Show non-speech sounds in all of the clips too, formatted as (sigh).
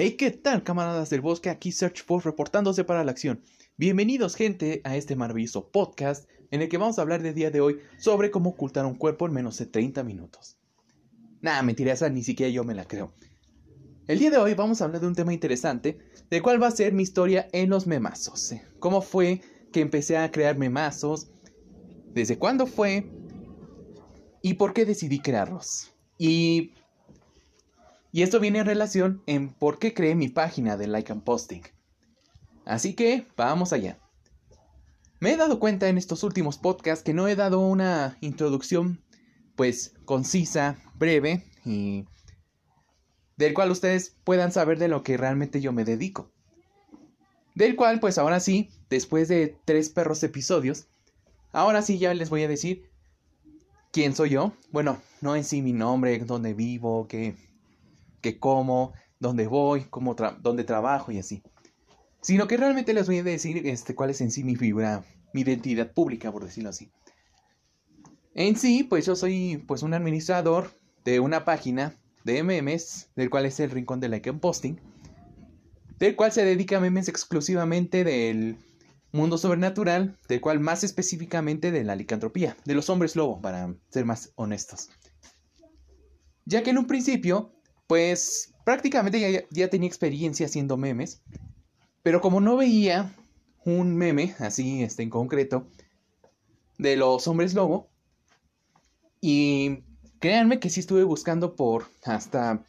Hey, ¿qué tal, camaradas del bosque? Aquí Search Force reportándose para la acción. Bienvenidos, gente, a este maravilloso podcast en el que vamos a hablar del día de hoy sobre cómo ocultar un cuerpo en menos de 30 minutos. Nah, mentira, esa ni siquiera yo me la creo. El día de hoy vamos a hablar de un tema interesante, del cual va a ser mi historia en los memazos. ¿Cómo fue que empecé a crear memazos? ¿Desde cuándo fue? ¿Y por qué decidí crearlos? Y y esto viene en relación en por qué creé mi página de Like and Posting. Así que vamos allá. Me he dado cuenta en estos últimos podcasts que no he dado una introducción pues concisa, breve y del cual ustedes puedan saber de lo que realmente yo me dedico. Del cual pues ahora sí, después de tres perros episodios, ahora sí ya les voy a decir quién soy yo. Bueno, no en sí mi nombre, dónde vivo, qué que como, dónde voy, cómo dónde trabajo y así. Sino que realmente les voy a decir este, cuál es en sí mi figura, mi identidad pública, por decirlo así. En sí, pues yo soy pues un administrador de una página de memes, del cual es el Rincón de Like and Posting, del cual se dedica a memes exclusivamente del mundo sobrenatural, del cual más específicamente de la licantropía, de los hombres lobo, para ser más honestos. Ya que en un principio pues prácticamente ya, tenía experiencia haciendo memes, pero como no veía un meme así este, en concreto de los hombres lobo, y créanme que sí estuve buscando por hasta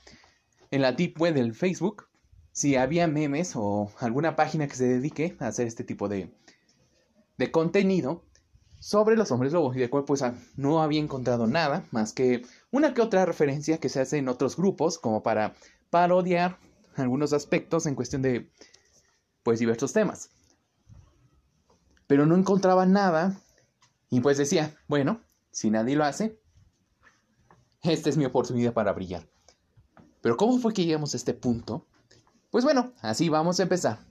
en la deep web del Facebook si había memes o alguna página que se dedique a hacer este tipo de, de contenido sobre los hombres lobos y de cual pues no había encontrado nada más que una que otra referencia que se hace en otros grupos como para parodiar algunos aspectos en cuestión de pues diversos temas. Pero no encontraba nada y pues decía, bueno, si nadie lo hace, esta es mi oportunidad para brillar. Pero ¿cómo fue que llegamos a este punto? Pues bueno, así vamos a empezar.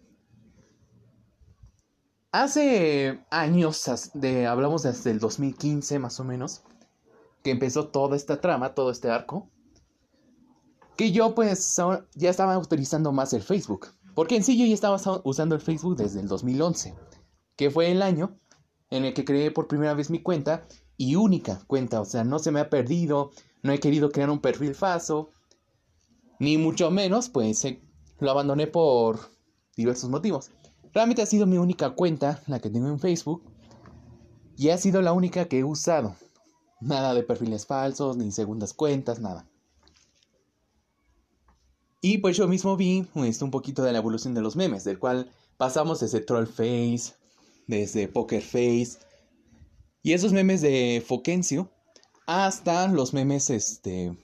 Hace años, de, hablamos desde el 2015 más o menos, que empezó toda esta trama, todo este arco, que yo pues ya estaba utilizando más el Facebook. Porque en sí yo ya estaba usando el Facebook desde el 2011, que fue el año en el que creé por primera vez mi cuenta y única cuenta, o sea, no se me ha perdido, no he querido crear un perfil falso, ni mucho menos, pues lo abandoné por diversos motivos. Realmente ha sido mi única cuenta, la que tengo en Facebook, y ha sido la única que he usado. Nada de perfiles falsos, ni segundas cuentas, nada. Y pues yo mismo vi pues, un poquito de la evolución de los memes, del cual pasamos desde Troll Face, desde Poker Face, y esos memes de Fokencio, hasta los memes este,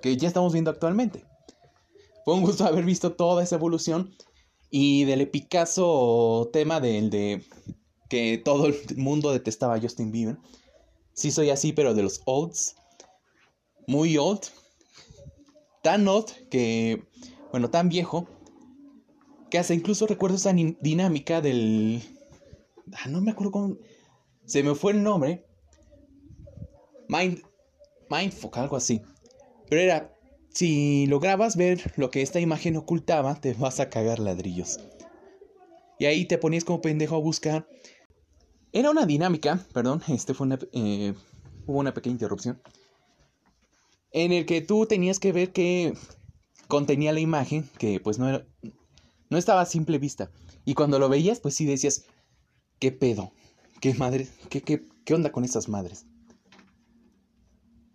que ya estamos viendo actualmente. Fue un gusto haber visto toda esa evolución y del epicazo tema del de que todo el mundo detestaba a Justin Bieber. Sí soy así, pero de los olds. Muy old. Tan old que, bueno, tan viejo. Que hasta incluso recuerdo esa dinámica del... Ah, no me acuerdo cómo... Se me fue el nombre. Mind... Mindfuck, algo así. Pero era si lograbas ver lo que esta imagen ocultaba, te vas a cagar ladrillos. Y ahí te ponías como pendejo a buscar. Era una dinámica, perdón, este fue una, eh, hubo una pequeña interrupción. En el que tú tenías que ver qué contenía la imagen, que pues no no estaba a simple vista. Y cuando lo veías, pues sí decías, ¿qué pedo? ¿Qué madre? ¿Qué, qué, qué onda con estas madres?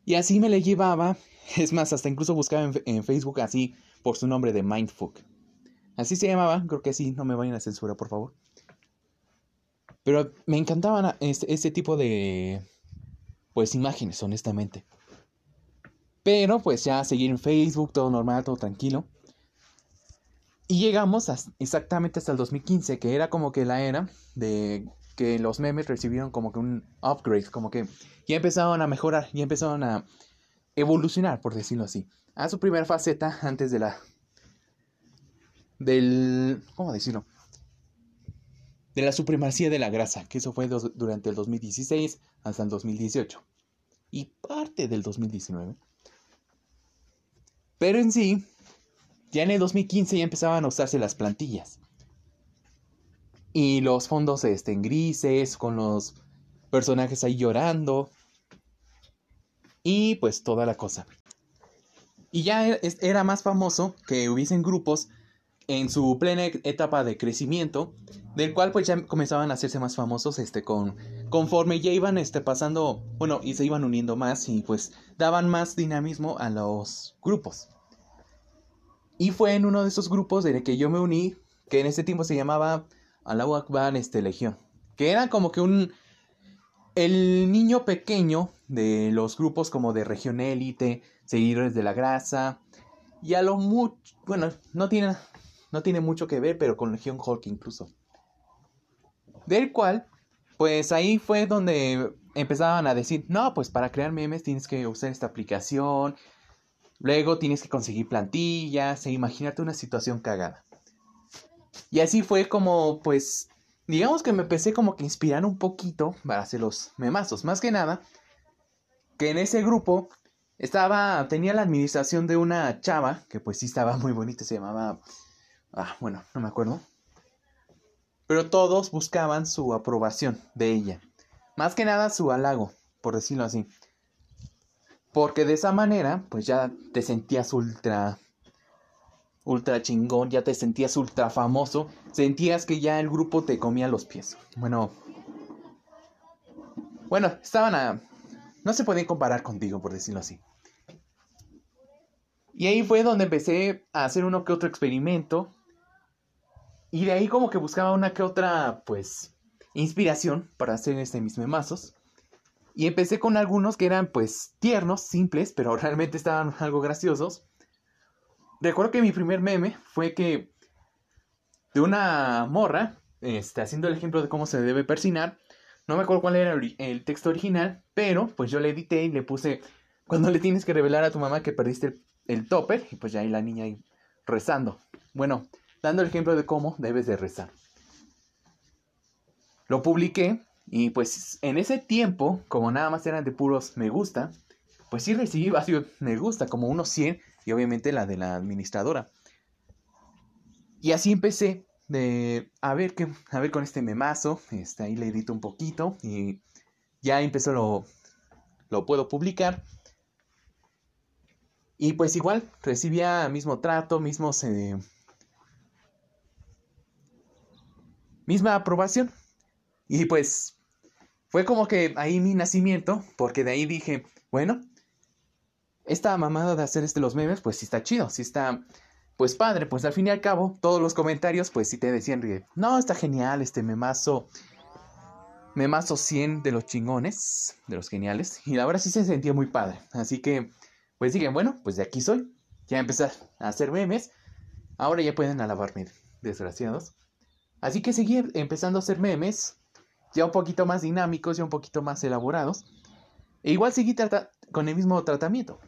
Y así me le llevaba (laughs) es más, hasta incluso buscaba en, Facebook así por su nombre de Mindfuck. Así se llamaba, creo que sí, no me vayan a censura, por favor. Pero me encantaban este, este, tipo de, pues, imágenes, honestamente. Pero pues ya seguir en Facebook, todo normal, todo tranquilo. Y llegamos exactamente hasta el 2015, que era como que la era de que los memes recibieron como que un upgrade, como que ya empezaron a mejorar, ya empezaron a evolucionar, por decirlo así, a su primera faceta antes de la... del... ¿cómo decirlo? De la supremacía de la grasa, que eso fue durante el 2016 hasta el 2018 y parte del 2019. Pero en sí, ya en el 2015 ya empezaban a usarse las plantillas. Y los fondos en grises, con los personajes ahí llorando. Y pues toda la cosa. Y ya e, era más famoso que hubiesen grupos en su plena etapa de crecimiento, del cual pues ya comenzaban a hacerse más famosos este con conforme ya iban este pasando, bueno, y se iban uniendo más y pues daban más dinamismo a los grupos. Y fue en uno de esos grupos de que yo me uní, que en ese tiempo se llamaba Allahu Akbar este Legión, que era como que un el niño pequeño de los grupos como de región élite, seguidores de la grasa, y a lo mucho, bueno, no tiene, no tiene mucho que ver, pero con Legión Hulk incluso. Del cual, pues ahí fue donde empezaban a decir, no, pues para crear memes tienes que usar esta aplicación, luego tienes que conseguir plantillas, e imagínate una situación cagada. Y así fue como, pues, digamos que me empecé como que inspirar un poquito para hacer los memazos. Más que nada, que en ese grupo estaba, tenía la administración de una chava, que pues sí estaba (laughs) muy bonita, se llamaba, ah, bueno, no me acuerdo. Pero todos buscaban su aprobación de ella. Más que nada su halago, por decirlo así. Porque de esa manera, pues ya te sentías ultra ultra chingón, ya te sentías ultra famoso, sentías que ya el grupo te comía los pies. Bueno, bueno, estaban a... No se podían comparar contigo, por decirlo así. Y ahí fue donde empecé a hacer uno que otro experimento. Y de ahí como que buscaba una que otra, pues, inspiración para hacer este, mis memazos. Y empecé con algunos que eran, pues, tiernos, simples, pero (laughs) realmente estaban algo graciosos. Recuerdo que mi primer meme fue que de una morra, este, haciendo el ejemplo de cómo se debe persinar, no me acuerdo cuál era el, texto original, pero pues yo le edité y le puse, cuando le tienes que revelar a tu mamá que perdiste el, el topper, y pues ya ahí la niña ahí rezando. Bueno, dando el ejemplo de cómo debes de rezar. Lo publiqué y pues en ese tiempo, como nada más eran de puros me gusta, pues sí recibí varios me gusta, como unos 100 y obviamente la de la administradora. Y así empecé de a ver qué, a ver con este memazo, este, ahí le edito un poquito y ya empezó lo, lo puedo publicar. Y pues igual recibía mismo trato, mismos, eh, misma aprobación. Y pues fue como que ahí mi nacimiento, porque de ahí dije, bueno, esta mamada de hacer este los memes, pues sí está chido, sí está, pues padre, pues al fin y al cabo, todos los comentarios, pues sí te decían, no, está genial, este memazo, memazo 100 de los chingones, de los geniales, y la verdad sí se sentía muy padre, así que, pues digan, bueno, pues de aquí soy, ya empecé a hacer memes, ahora ya pueden alabarme, desgraciados, así que seguí empezando a hacer memes, ya un poquito más dinámicos, ya un poquito más elaborados, e igual seguí con el mismo tratamiento.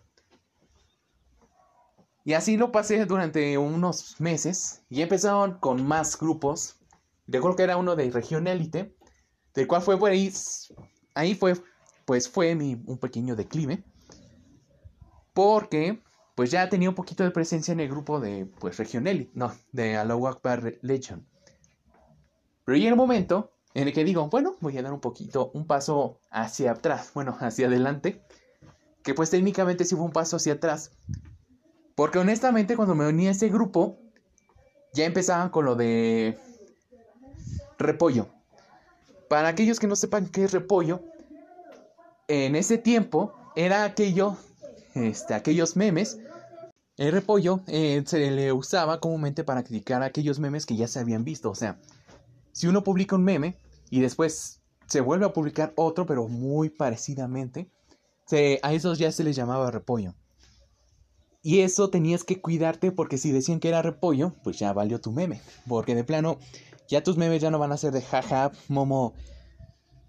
Y así lo pasé durante unos meses y empezaron con más grupos. Recuerdo que era uno de región élite, del cual fue por ahí, ahí fue, pues fue mi, un pequeño declive. Porque, pues ya tenía un poquito de presencia en el grupo de, pues, región no, de Allahu Akbar Legion. Pero llega un momento en el que digo, bueno, voy a dar un poquito, un paso hacia atrás, bueno, hacia adelante, que pues técnicamente sí fue un paso hacia atrás, porque honestamente cuando me uní a ese grupo, ya empezaban con lo de repollo. Para aquellos que no sepan qué es repollo, en ese tiempo era aquello, este, aquellos memes. El repollo eh, se le usaba comúnmente para criticar aquellos memes que ya se habían visto. O sea, si uno publica un meme y después se vuelve a publicar otro, pero muy parecidamente, a esos ya se les llamaba repollo. Y eso tenías que cuidarte porque si decían que era repollo, pues ya valió tu meme. Porque de plano, ya tus memes ya no van a ser de jaja, momo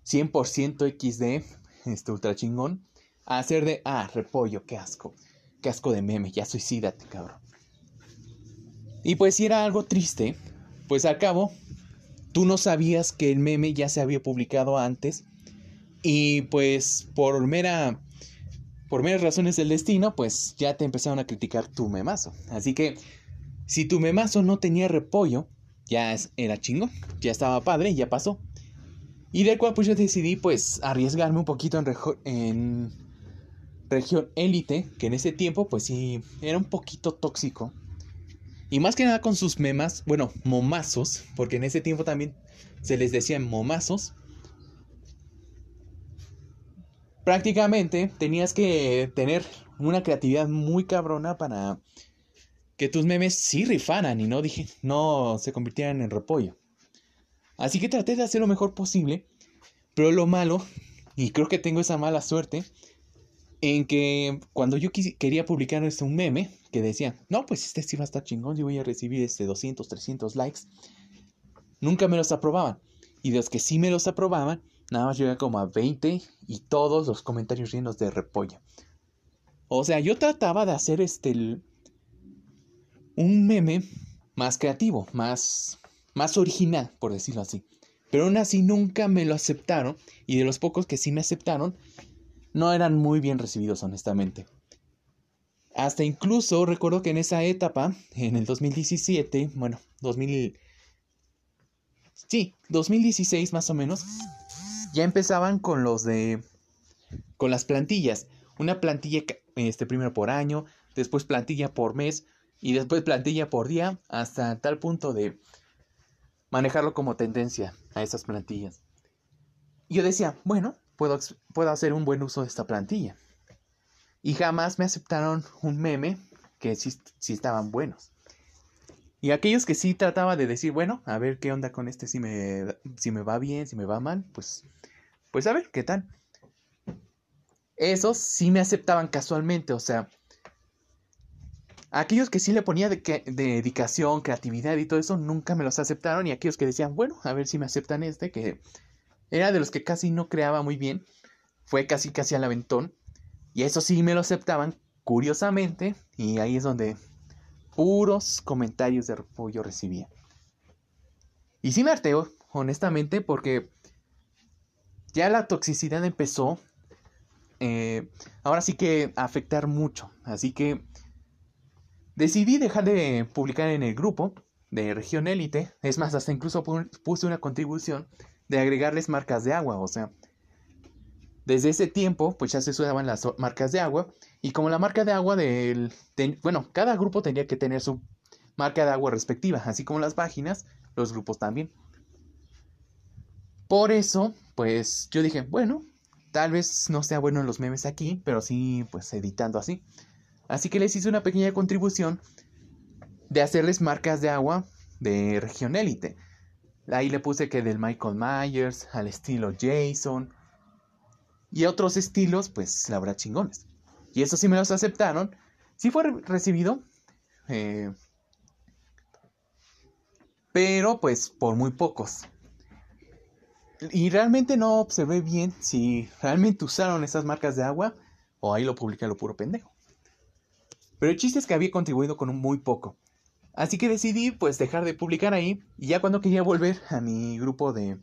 100% XD, este ultra chingón. A ser de, ah, repollo, qué asco. Qué asco de meme, ya suicídate, cabrón. Y pues si era algo triste, pues al cabo, tú no sabías que el meme ya se había publicado antes. Y pues por mera por meras razones del destino, pues ya te empezaron a criticar tu memazo. Así que, Si tu memazo no tenía repollo, ya era chingo, ya estaba padre, ya pasó. Y del cual pues yo decidí pues arriesgarme un poquito en, región élite, que en ese tiempo pues sí era un poquito tóxico. Y más que nada con sus memas, bueno, momazos, porque en ese tiempo también se les decían momazos. Prácticamente tenías que tener una creatividad muy cabrona para que tus memes sí rifaran y no, dije, no se convirtieran en repollo. Así que traté de hacer lo mejor posible, pero lo malo, y creo que tengo esa mala suerte, en que cuando yo quería publicar este un meme que decía, no, pues este sí va a estar chingón, yo voy a recibir este 200, 300 likes, nunca me los aprobaban. Y de los que sí me los aprobaban, nada más llegaba como a 20 y todos los comentarios llenos de repollo. O sea, yo trataba de hacer este un meme más creativo, más, más original, por decirlo así. Pero aún así nunca me lo aceptaron y de los pocos que sí me aceptaron, no eran muy bien recibidos, honestamente. Hasta incluso recuerdo que en esa etapa, en el 2017, bueno, 2000... Sí, 2016 más o menos, ya empezaban con los de... con las plantillas. Una plantilla este, primero por año, después plantilla por mes, y después plantilla por día hasta tal punto de manejarlo como tendencia a esas plantillas. Yo decía, bueno, puedo, puedo hacer un buen uso de esta plantilla. Y jamás me aceptaron un meme que sí, sí, estaban buenos. Y aquellos que sí trataba de decir, bueno, a ver qué onda con este, si me, si me va bien, si me va mal, pues, pues a ver qué tal. Esos sí me aceptaban casualmente, o sea, aquellos que sí le ponía de, dedicación, creatividad y todo eso, nunca me los aceptaron. Y aquellos que decían, bueno, a ver si me aceptan este, que era de los que casi no creaba muy bien, fue casi casi al aventón. Y eso sí me lo aceptaban, curiosamente, y ahí es donde puros comentarios de repollo recibía. Y sí me arteo, honestamente, porque ya la toxicidad empezó, eh, ahora sí que afectar mucho. Así que Decidí dejar de publicar en el grupo de región élite. Es más, hasta incluso puse una contribución de agregarles marcas de agua. O sea, desde ese tiempo, pues ya se usaban las marcas de agua. Y como la marca de agua del... bueno, cada grupo tenía que tener su marca de agua respectiva. Así como las páginas, los grupos también. Por eso, pues yo dije, bueno, tal vez no sea bueno en los memes aquí, pero sí, pues editando así. Así que les hice una pequeña contribución de hacerles marcas de agua de región élite. Ahí le puse que del Michael Myers, al estilo Jason y otros estilos, pues la verdad chingones. Y eso sí me los aceptaron. Sí fue recibido. Eh, pero pues por muy pocos. Y realmente no observé bien si realmente usaron esas marcas de agua o ahí lo publiqué lo puro pendejo. Pero el chiste es que había contribuido con un muy poco. Así que decidí pues dejar de publicar ahí y ya cuando quería volver a mi grupo de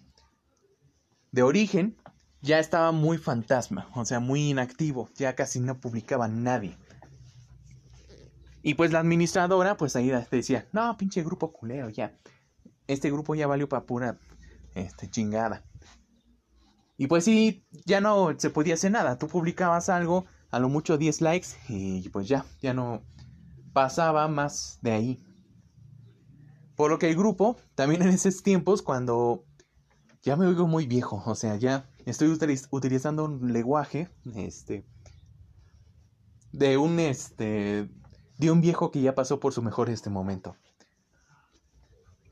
de origen ya estaba muy fantasma, o sea, muy inactivo, ya casi no publicaba nadie. Y pues la administradora pues ahí decía, "No, pinche grupo culero ya. Este grupo ya valió para pura este chingada." Y pues sí, ya no se podía hacer nada. Tú publicabas algo a lo mucho 10 likes y pues ya, ya no pasaba más de ahí. Por lo que el grupo, también en esos tiempos, cuando ya me oigo muy viejo, o sea, ya estoy utilizando un lenguaje, este, de un, este, de un viejo que ya pasó por su mejor este momento.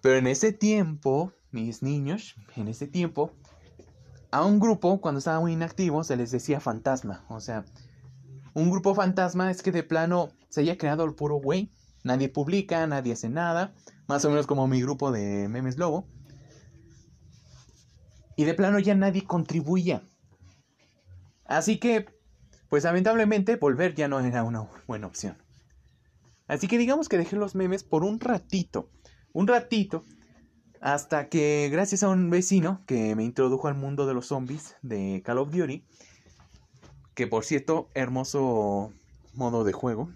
Pero en ese tiempo, mis niños, en ese tiempo, a un grupo, cuando estaba muy inactivo, se les decía fantasma, o sea, un grupo fantasma es que de plano se haya creado el puro güey. Nadie publica, nadie hace nada. Más o menos como mi grupo de memes lobo. Y de plano ya nadie contribuía. Así que, pues lamentablemente, volver ya no era una buena opción. Así que digamos que dejé los memes por un ratito. Un ratito. Hasta que, gracias a un vecino que me introdujo al mundo de los zombies de Call of Duty, que por cierto, hermoso modo de juego.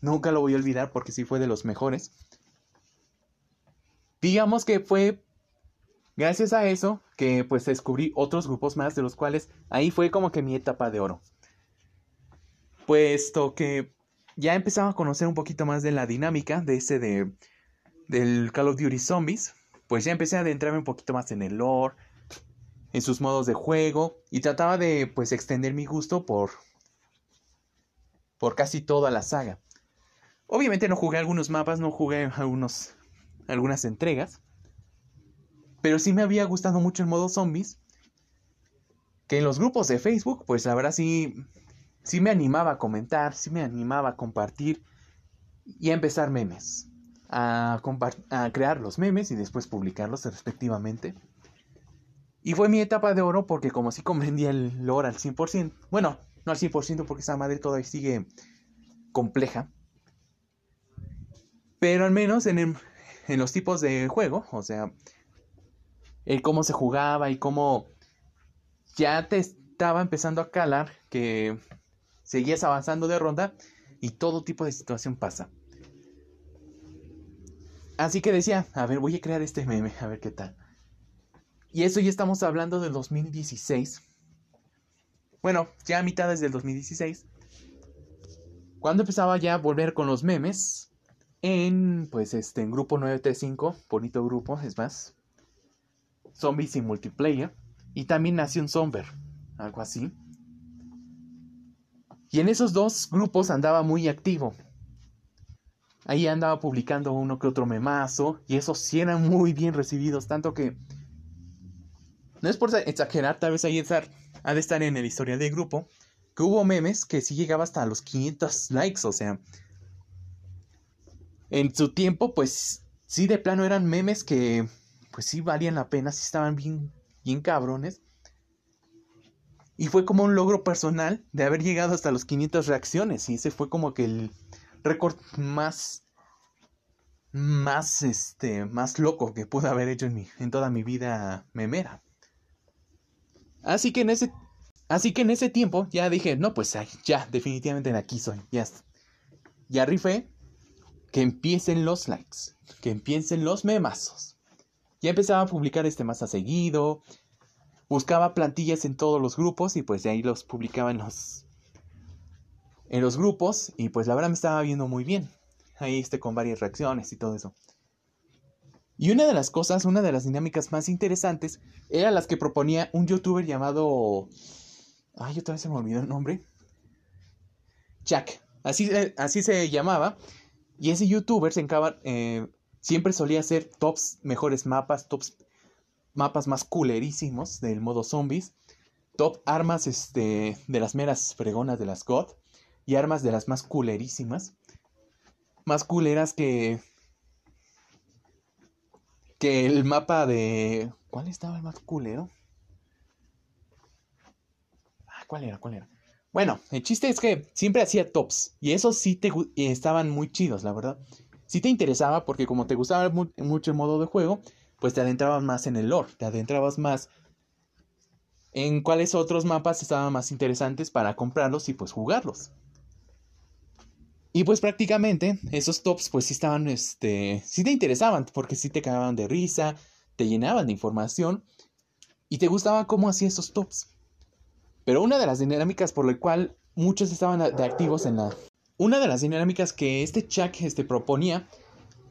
Nunca lo voy a olvidar porque sí fue de los mejores. digamos que fue gracias a eso que pues descubrí otros grupos más de los cuales ahí fue como que mi etapa de oro. Puesto que ya empezaba a conocer un poquito más de la dinámica de ese de del Call of Duty Zombies, pues ya empecé a adentrarme un poquito más en el lore, en sus modos de juego y trataba de pues extender mi gusto por por casi toda la saga. Obviamente no jugué algunos mapas, no jugué algunos algunas entregas, pero sí me había gustado mucho el modo zombies. Que en los grupos de Facebook, pues la verdad sí, sí me animaba a comentar, sí me animaba a compartir y a empezar memes. A, crear los memes y después publicarlos respectivamente. Y fue mi etapa de oro porque como sí comprendía el lore al 100%, bueno, no al 100% porque esa madre todavía sigue compleja, pero al menos en, en los tipos de juego, o sea, el cómo se jugaba y cómo ya te estaba empezando a calar que seguías avanzando de ronda y todo tipo de situación pasa. Así que decía, a ver, voy a crear este meme, a ver qué tal. Y eso ya estamos hablando del 2016. Bueno, ya a mitades del 2016. Cuando empezaba ya a volver con los memes. En, pues, este, en grupo 935. Bonito grupo, es más zombies y multiplayer. Y también nació un Zomber, algo así. Y en esos dos grupos andaba muy activo. Ahí andaba publicando uno que otro memazo. Y esos sí eran muy bien recibidos. Tanto que. No es por exagerar, tal vez ahí estar, ha de estar en el historial del grupo. Que hubo memes que sí llegaba hasta los 500 likes. O sea. En su tiempo, pues. Sí, de plano eran memes que pues sí valían la pena, sí estaban bien, bien cabrones. Y fue como un logro personal de haber llegado hasta los 500 reacciones. Y ese fue como que el récord más, más, este, más loco que pude haber hecho en, mi, en toda mi vida memera. Así que en ese, así que en ese tiempo ya dije, no, pues ya, definitivamente aquí soy. Ya, ya rifé. Que empiecen los likes. Que empiecen los memazos. Ya empezaba a publicar este más a seguido. Buscaba plantillas en todos los grupos y pues de ahí los publicaba en los, en los grupos. Y pues la verdad me estaba viendo muy bien. Ahí este con varias reacciones y todo eso. Y una de las cosas, una de las dinámicas más interesantes, era las que proponía un youtuber llamado... Ay, otra vez se me olvidó el nombre. Jack. Así, así se llamaba. Y ese youtuber se encaba, eh, Siempre solía hacer tops mejores mapas, tops mapas más culerísimos del modo zombies, top armas este, de las meras fregonas de las God y armas de las más culerísimas. Más culeras que que el mapa de ¿cuál estaba el más culero? Ah, ¿cuál era? ¿Cuál era? Bueno, el chiste es que siempre hacía tops y esos sí te estaban muy chidos, la verdad si te interesaba, porque como te gustaba mucho el modo de juego, pues te adentrabas más en el lore, te adentrabas más en cuáles otros mapas estaban más interesantes para comprarlos y pues jugarlos. Y pues prácticamente esos tops pues sí estaban, este, sí te interesaban, porque sí te cagaban de risa, te llenaban de información y te gustaba cómo hacía esos tops. Pero una de las dinámicas por la cual muchos estaban de activos en la, una de las dinámicas que este Chuck este, proponía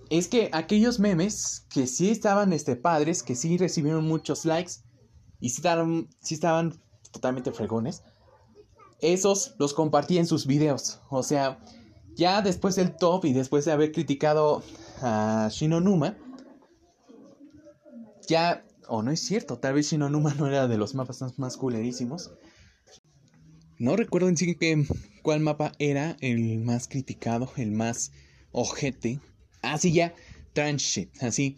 es que aquellos memes que sí estaban este, padres, que sí recibieron muchos likes y sí estaban, sí estaban totalmente fregones, esos los compartía en sus videos. O sea, ya después del top y después de haber criticado a Shinonuma, ya, o no es cierto, tal vez Shinonuma no era de los mapas más culerísimos. No recuerdo en sí que, cuál mapa era el más criticado, el más ojete. Así ah, ya, Transhit, así.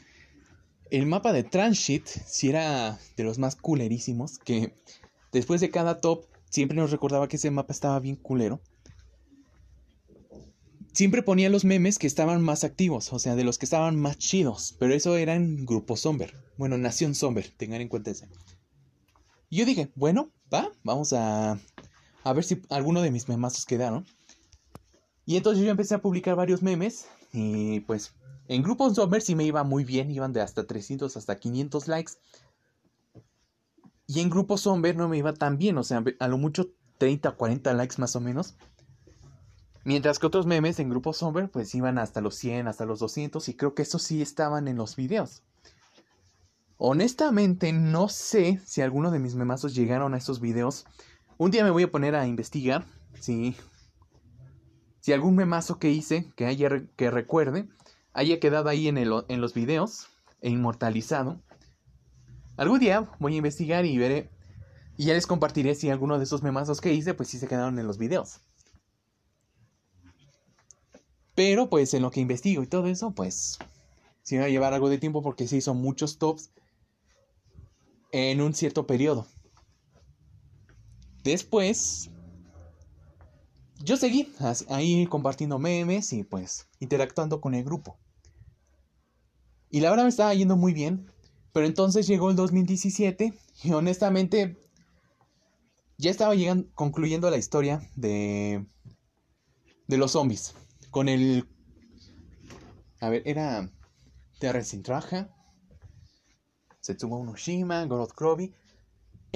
El mapa de Transhit sí era de los más culerísimos, que después de cada top siempre nos recordaba que ese mapa estaba bien culero. Siempre ponía los memes que estaban más activos, o sea, de los que estaban más chidos, pero eso era en Grupo Somber. Bueno, Nación Somber, tengan en cuenta ese. Y yo dije, bueno, va, vamos a a ver si alguno de mis memazos quedaron. Y entonces yo empecé a publicar varios memes y pues En Grupo Sommer sí me iba muy bien, iban de hasta 300 hasta 500 likes. Y en Grupo Somber no me iba tan bien, o sea, a lo mucho 30, 40 likes más o menos. Mientras que otros memes en Grupo Somber pues iban hasta los 100, hasta los 200 y creo que eso sí estaban en los videos. Honestamente no sé si alguno de mis memazos llegaron a esos videos. Un día me voy a poner a investigar si, si algún memazo que hice, que, haya, que recuerde, haya quedado ahí en, el, en los videos e inmortalizado. Algún día voy a investigar y veré. Y ya les compartiré si alguno de esos memazos que hice, pues sí se quedaron en los videos. Pero pues en lo que investigo y todo eso, pues sí va a llevar algo de tiempo porque se hizo muchos tops en un cierto periodo. Después, yo seguí ahí compartiendo memes y pues interactuando con el grupo. Y la verdad me estaba yendo muy bien. Pero entonces llegó el 2017 y honestamente ya estaba llegando, concluyendo la historia de, de los zombies. Con el... A ver, era Terra sin Traja, Setsubo Unoshima, Gorod Krobi.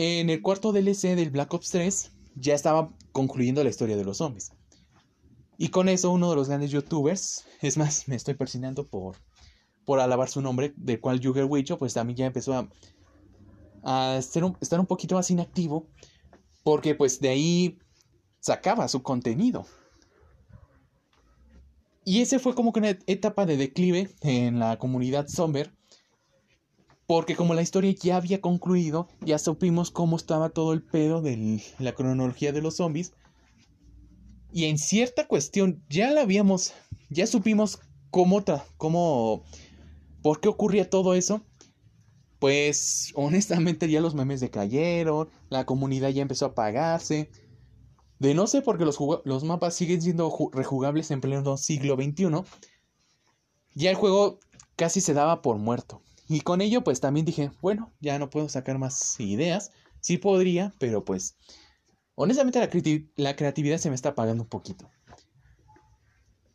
En el cuarto DLC del Black Ops 3 ya estaba concluyendo la historia de los zombies. Y con eso uno de los grandes youtubers, (laughs) es más, me estoy persinando por por alabar su nombre, del cual Jugger Wicho, pues también ya empezó a, a un, estar un poquito más inactivo, porque pues de ahí sacaba su contenido. Y ese fue como que una etapa de declive en la comunidad Somber. Porque como la historia ya había concluido, ya supimos cómo estaba todo el pedo de la cronología de los zombies. Y en cierta cuestión ya la habíamos, ya supimos cómo, cómo ¿Por qué ocurría todo eso? Pues honestamente ya los memes decayeron, la comunidad ya empezó a apagarse. De no sé por qué los, los mapas siguen siendo rejugables en pleno siglo XXI. Ya el juego casi se daba por muerto. Y con ello pues también dije, bueno, ya no puedo sacar más ideas. Sí podría, pero pues honestamente la, creatividad se me está apagando un poquito.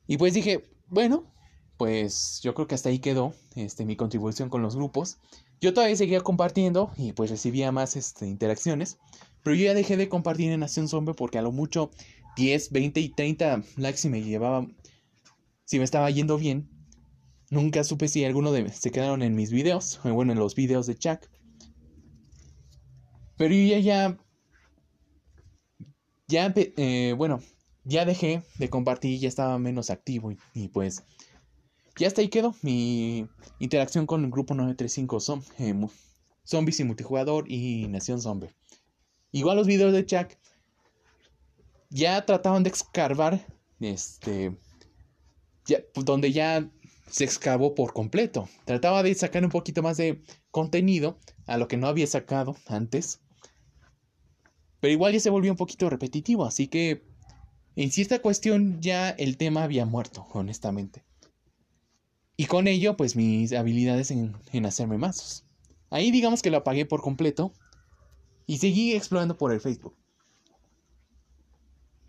Y pues dije, bueno, pues yo creo que hasta ahí quedó este, mi contribución con los grupos. Yo todavía seguía compartiendo y pues recibía más este, interacciones, pero yo ya dejé de compartir en Nación Zombie porque a lo mucho 10, 20 y 30 likes si me llevaba, si me estaba yendo bien. Nunca supe si alguno de se quedaron en mis videos, o bueno, en los videos de Chuck. Pero yo ya, ya, ya eh, bueno, ya dejé de compartir, ya estaba menos activo y pues y hasta ahí quedó mi interacción con el grupo 935 eh, Zombies y Multijugador y Nación Zombie. Igual los videos de Chuck ya trataban de excavar este donde ya se excavó por completo. Trataba de sacar un poquito más de contenido a lo que no había sacado antes. Pero igual ya se volvió un poquito repetitivo, así que en cierta cuestión ya el tema había muerto, honestamente. Y con ello, pues mis habilidades en, hacerme mazos. Ahí digamos que lo apagué por completo y seguí explorando por el Facebook.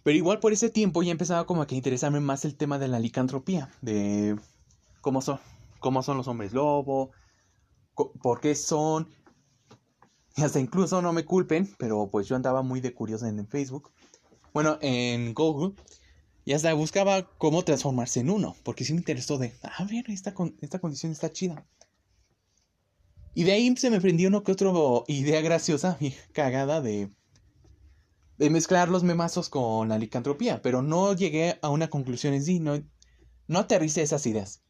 Pero igual por ese tiempo ya empezaba como a que interesarme más el tema de la licantropía, de cómo son, cómo son los hombres lobo, por qué son, y hasta incluso no me culpen, pero pues yo andaba muy de curioso en Facebook, bueno, en Google, y hasta buscaba cómo transformarse en uno, porque sí me interesó de, ah, a ver, esta, esta condición está chida. Y de ahí se me prendió uno que otro idea graciosa y cagada de, de mezclar los memazos con la licantropía, pero no llegué a una conclusión en sí, no, no aterricé esas ideas.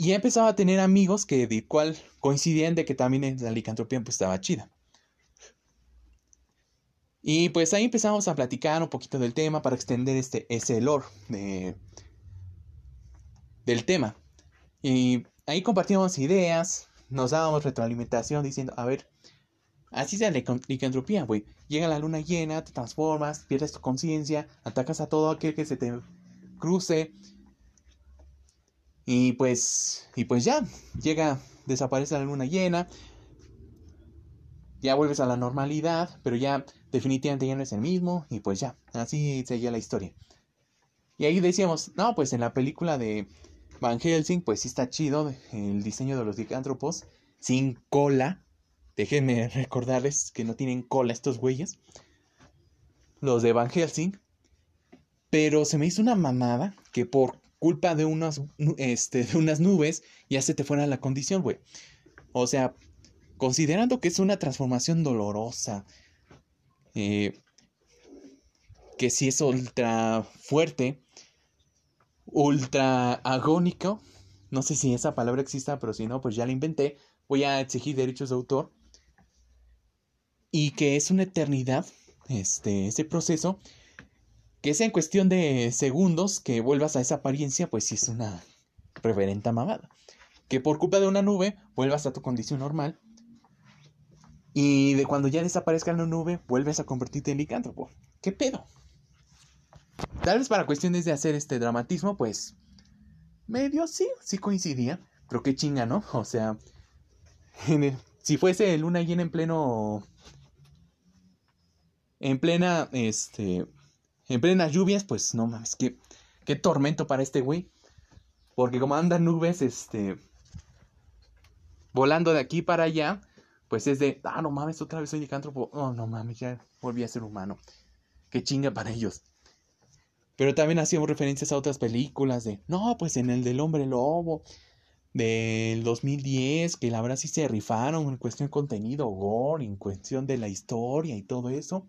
Y he empezado a tener amigos que de cual coincidían de que también la licantropía pues estaba chida. Y pues ahí empezamos a platicar un poquito del tema para extender este, ese lore de, del tema. Y ahí compartíamos ideas, nos dábamos retroalimentación diciendo, a ver, así es la licantropía, güey. Llega la luna llena, te transformas, pierdes tu conciencia, atacas a todo aquel que se te cruce. Y pues, y pues ya, llega, desaparece la luna llena, ya vuelves a la normalidad, pero ya definitivamente ya no es el mismo y pues ya, así seguía la historia. Y ahí decíamos, no, pues en la película de Van Helsing, pues sí está chido el diseño de los licántropos, sin cola. Déjenme (laughs) recordarles que no tienen cola estos güeyes. Los de Van Helsing. Pero se me hizo una mamada que por culpa de unas, este, de unas nubes ya se te fuera la condición, güey. O sea, considerando que es una transformación dolorosa, eh, que si es ultra fuerte, ultra agónico, no sé si esa palabra exista, pero si no, pues ya la inventé, voy a exigir derechos de autor, y que es una eternidad, este, ese proceso, que sea en cuestión de segundos que vuelvas a esa apariencia, pues sí es una reverenta mamada. Que por culpa de una nube vuelvas a tu condición normal y de cuando ya desaparezca la nube, vuelves a convertirte en licántropo. ¿Qué pedo? Tal vez para cuestiones de hacer este dramatismo, pues. Medio sí, sí coincidía. Pero qué chinga, ¿no? O sea. si fuese luna llena en pleno. En plena. Este. En plenas lluvias, pues no mames, qué, qué tormento para este güey. Porque como andan nubes, este. Volando de aquí para allá, pues es de, ah, no mames, otra vez soy licántropo. Oh, no mames, ya volví a ser humano. Qué chinga para ellos. Pero también hacíamos referencias a otras películas de, no, pues en el del hombre lobo del 2010, que la verdad sí se rifaron en cuestión de contenido, gore, en cuestión de la historia y todo eso.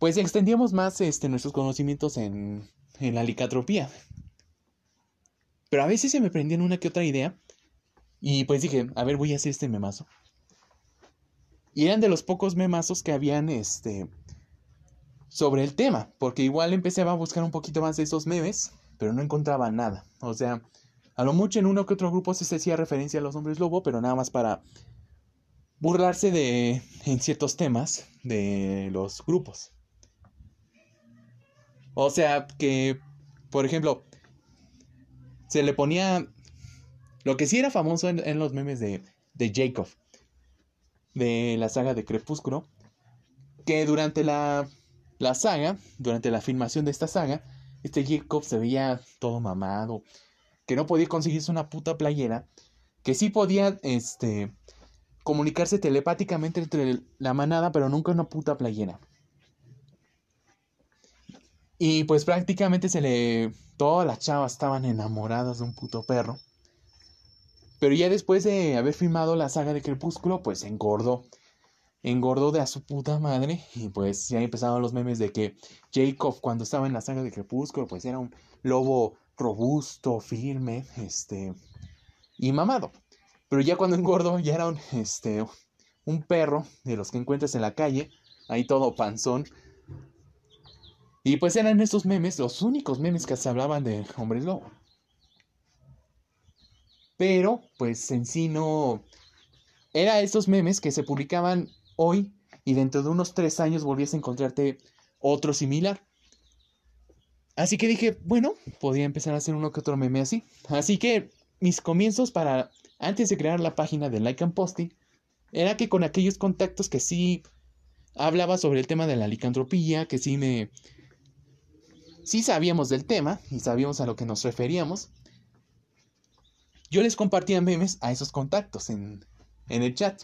Pues extendíamos más este, nuestros conocimientos en, en la licatropía. Pero a veces se me prendían una que otra idea y pues dije, a ver, voy a hacer este memazo. Y eran de los pocos memazos que habían este sobre el tema, porque igual empecé a buscar un poquito más de esos memes, pero no encontraba nada. O sea, a lo mucho en uno que otro grupo se hacía referencia a los hombres lobo, pero nada más para burlarse de en ciertos temas de los grupos. O sea, que por ejemplo, se le ponía lo que sí era famoso en, los memes de, de, Jacob, de la saga de Crepúsculo, que durante la, la saga, durante la filmación de esta saga, este Jacob se veía todo mamado, que no podía conseguirse una puta playera, que sí podía, este, comunicarse telepáticamente entre la manada, pero nunca una puta playera. Y pues prácticamente se le... Todas las chavas estaban enamoradas de un puto perro. Pero ya después de haber filmado la saga de Crepúsculo, pues engordó. Engordó de a su puta madre. Y pues ya empezaron los memes de que Jacob, cuando estaba en la saga de Crepúsculo, pues era un lobo robusto, firme, este. y mamado. Pero ya cuando engordó, ya era un, este, un perro de los que encuentras en la calle, ahí todo panzón. Y pues eran estos memes, los únicos memes que se hablaban de hombres lobo. Pero, pues en sí no. Era estos memes que se publicaban hoy y dentro de unos tres años volvías a encontrarte otro similar. Así que dije, bueno, podía empezar a hacer uno que otro meme así. Así que mis comienzos para, antes de crear la página de Like and Posting, era que con aquellos contactos que sí hablaba sobre el tema de la licantropía, que sí me... Sí sabíamos del tema y sabíamos a lo que nos referíamos, yo les compartía memes a esos contactos en, el chat.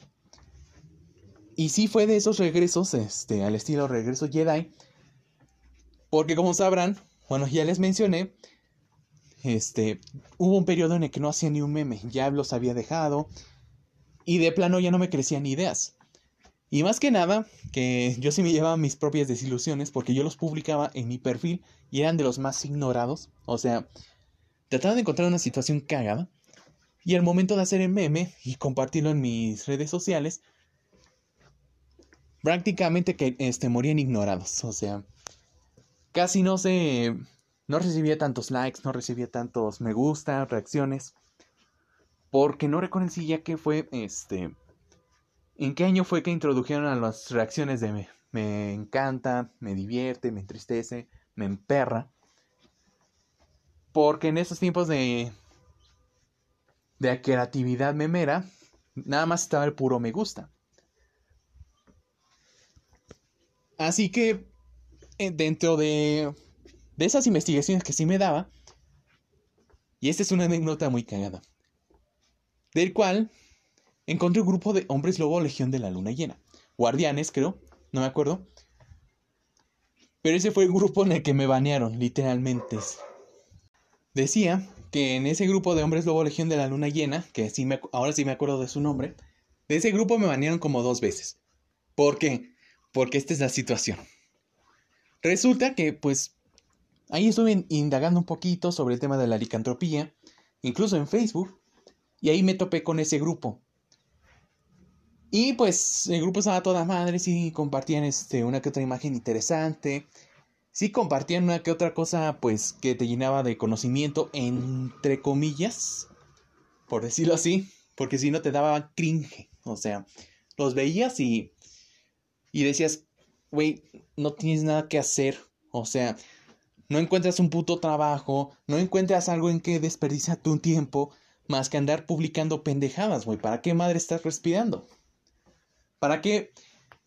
Y sí fue de esos regresos, este, al estilo regreso Jedi. Porque como sabrán, bueno, ya les mencioné, este, hubo un periodo en el que no hacía ni un meme, ya los había dejado. Y de plano ya no me crecían ideas. Y más que nada, que yo sí me llevaba mis propias desilusiones porque yo los publicaba en mi perfil y eran de los más ignorados. O sea, trataba de encontrar una situación cagada y al momento de hacer el meme y compartirlo en mis redes sociales, prácticamente que este, morían ignorados. O sea, casi no se. No recibía tantos likes, no recibía tantos me gusta, reacciones. Porque no reconocía que fue este. ¿En qué año fue que introdujeron a las reacciones de me, me encanta, me divierte, me entristece, me emperra? Porque en esos tiempos de de creatividad memera, nada más estaba el puro me gusta. Así que eh, dentro de, de esas investigaciones que sí me daba, Y esta es una anécdota muy cagada. Del cual encontré un grupo de hombres lobo Legión de la Luna Llena. Guardianes, creo, no me acuerdo. Pero ese fue el grupo en el que me banearon, literalmente. Decía que en ese grupo de hombres lobo Legión de la Luna Llena, que sí me, ahora sí me acuerdo de su nombre, de ese grupo me banearon como dos veces. ¿Por qué? Porque esta es la situación. Resulta que, pues, ahí estuve indagando un poquito sobre el tema de la licantropía, incluso en Facebook, y ahí me topé con ese grupo. Y pues el grupo estaba toda madre, sí compartían este, una que otra imagen interesante, sí compartían una que otra cosa pues que te llenaba de conocimiento, entre comillas, por decirlo así, porque si no te daba cringe, o sea, los veías y, y decías, güey, no tienes nada que hacer, o sea, no encuentras un puto trabajo, no encuentras algo en que desperdicia tu tiempo, más que andar publicando pendejadas, güey, ¿para qué madre estás respirando? ¿Para qué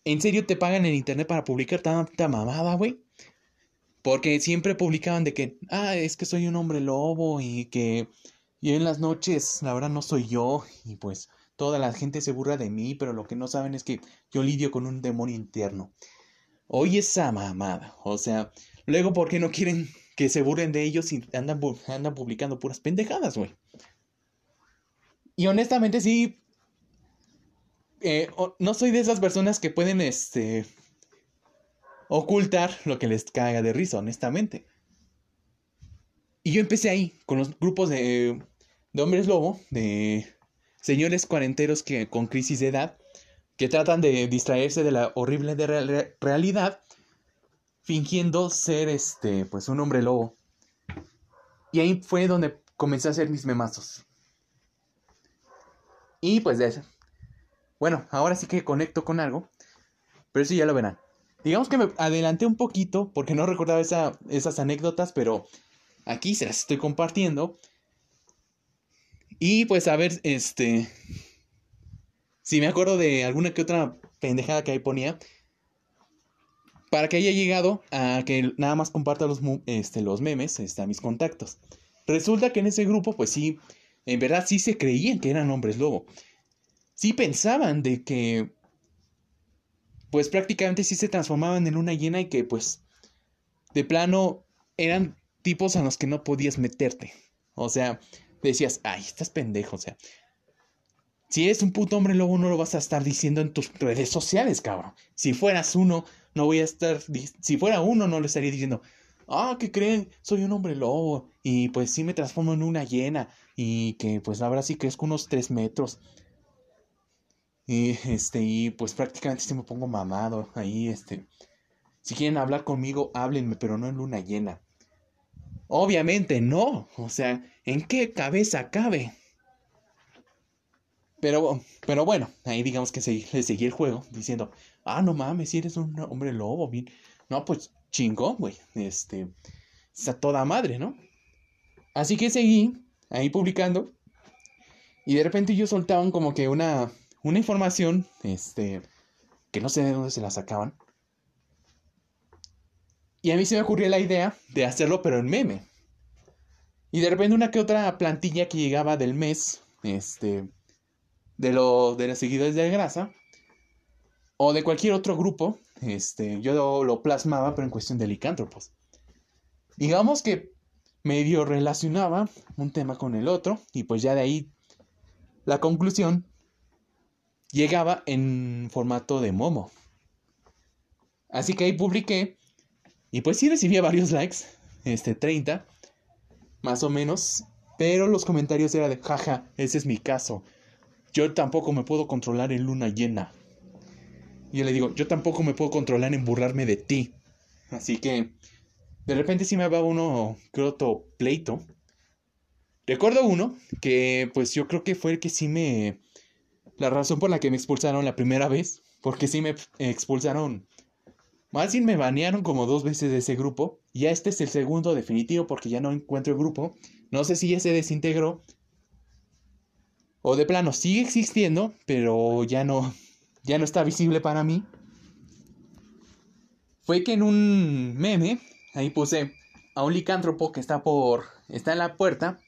en serio te pagan en internet para publicar tanta mamada, güey? Porque siempre publicaban de que, ah, es que soy un hombre lobo y que yo en las noches, la verdad no soy yo y pues toda la gente se burla de mí, pero lo que no saben es que yo lidio con un demonio interno. Oye esa mamada, o sea, luego ¿por qué no quieren que se burlen de ellos y andan, andan publicando puras pendejadas, güey? Y honestamente sí, eh, no soy de esas personas que pueden, este, ocultar lo que les caiga de risa, honestamente. Y yo empecé ahí, con los grupos de, de hombres lobo, de señores cuarenteros que, con crisis de edad, que tratan de distraerse de la horrible realidad, fingiendo ser, este, pues, un hombre lobo. Y ahí fue donde comencé a hacer mis memazos. Y pues de. Bueno, ahora sí que conecto con algo, pero eso ya lo verán. Digamos que me adelanté un poquito porque no recordaba esas anécdotas, pero aquí se las estoy compartiendo. Y pues a ver, este... Si me acuerdo de alguna que otra pendejada que ahí ponía. Para que haya llegado a que nada más comparta los, este, memes este, a mis contactos. Resulta que en ese grupo, pues sí, en verdad sí se creían que eran hombres lobo sí pensaban de que pues prácticamente sí se transformaban en una llena y que pues de plano eran tipos a los que no podías meterte. O sea, decías, ay, estás pendejo, o sea. Si eres un puto hombre lobo, no lo vas a estar diciendo en tus redes sociales, cabrón. Si fueras uno, no voy a estar. Si fuera uno, no le estaría diciendo, ah, ¿qué creen? Soy un hombre lobo. Y pues sí me transformo en una hiena. Y que pues ahora sí crezco unos tres metros. Y (laughs) este, y pues prácticamente si me pongo mamado ahí, este. Si quieren hablar conmigo, háblenme, pero no en luna llena. Obviamente no. O sea, ¿en qué cabeza cabe? Pero, pero bueno, ahí digamos que se, le seguí el juego diciendo, ah, no mames, si eres un hombre lobo, bien. No, pues chingón, güey. Este, está toda madre, ¿no? Así que seguí ahí publicando. Y de repente ellos soltaban como que una, una información, este, que no sé de dónde se la sacaban. Y a mí se me ocurrió la idea de hacerlo, pero en meme. Y de repente una que otra plantilla que llegaba del mes, este, de, lo, de los seguidores de grasa, o de cualquier otro grupo, este, yo lo, plasmaba, pero en cuestión de licántropos. Digamos que medio relacionaba un tema con el otro, y pues ya de ahí la conclusión llegaba en formato de Momo. Así que ahí publiqué. Y pues sí recibía varios likes. Este, 30. Más o menos. Pero los comentarios eran de, jaja, ese es mi caso. Yo tampoco me puedo controlar en luna llena. Y yo le digo, yo tampoco me puedo controlar en burlarme de ti. Así que, de repente sí me va uno croto pleito. Recuerdo uno que, pues yo creo que fue el que sí me la razón por la que me expulsaron la primera vez, porque sí me expulsaron, más bien me banearon como dos veces de ese grupo, ya este es el segundo definitivo porque ya no encuentro el grupo, no sé si ya se desintegró, o de plano sigue existiendo, pero ya no, ya no está visible para mí. Fue que en un meme, ahí puse a un licántropo que está por, está en la puerta,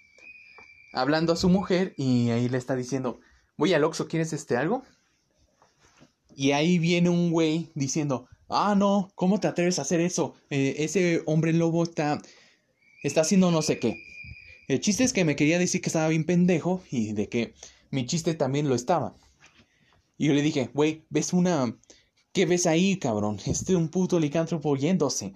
hablando a su mujer y ahí le está diciendo, voy al Oxxo, ¿quieres este algo? Y ahí viene un güey diciendo, ah, no, ¿cómo te atreves a hacer eso? Eh, ese hombre lobo está, está haciendo no sé qué. El chiste es que me quería decir que estaba bien pendejo y de que mi chiste también lo estaba. Y yo le dije, güey, ¿ves una... ¿Qué ves ahí, cabrón? Este un puto licántropo yéndose.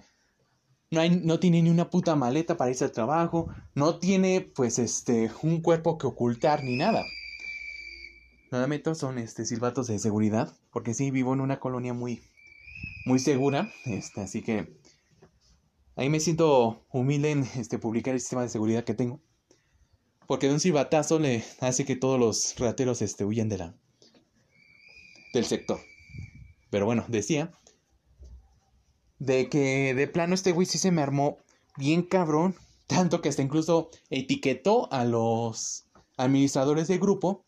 No, hay, no tiene ni una puta maleta para irse al trabajo. No tiene, pues, este, un cuerpo que ocultar ni nada. Nuevamente son, este, silbatos de seguridad. Porque sí, vivo en una colonia muy, muy segura. Este, así que... Ahí me siento humilde en este, publicar el sistema de seguridad que tengo. Porque de un silbatazo le hace que todos los rateros este, huyan de la, del sector. Pero bueno, decía de que de plano este güey sí se me armó bien cabrón. Tanto que hasta incluso etiquetó a los administradores del grupo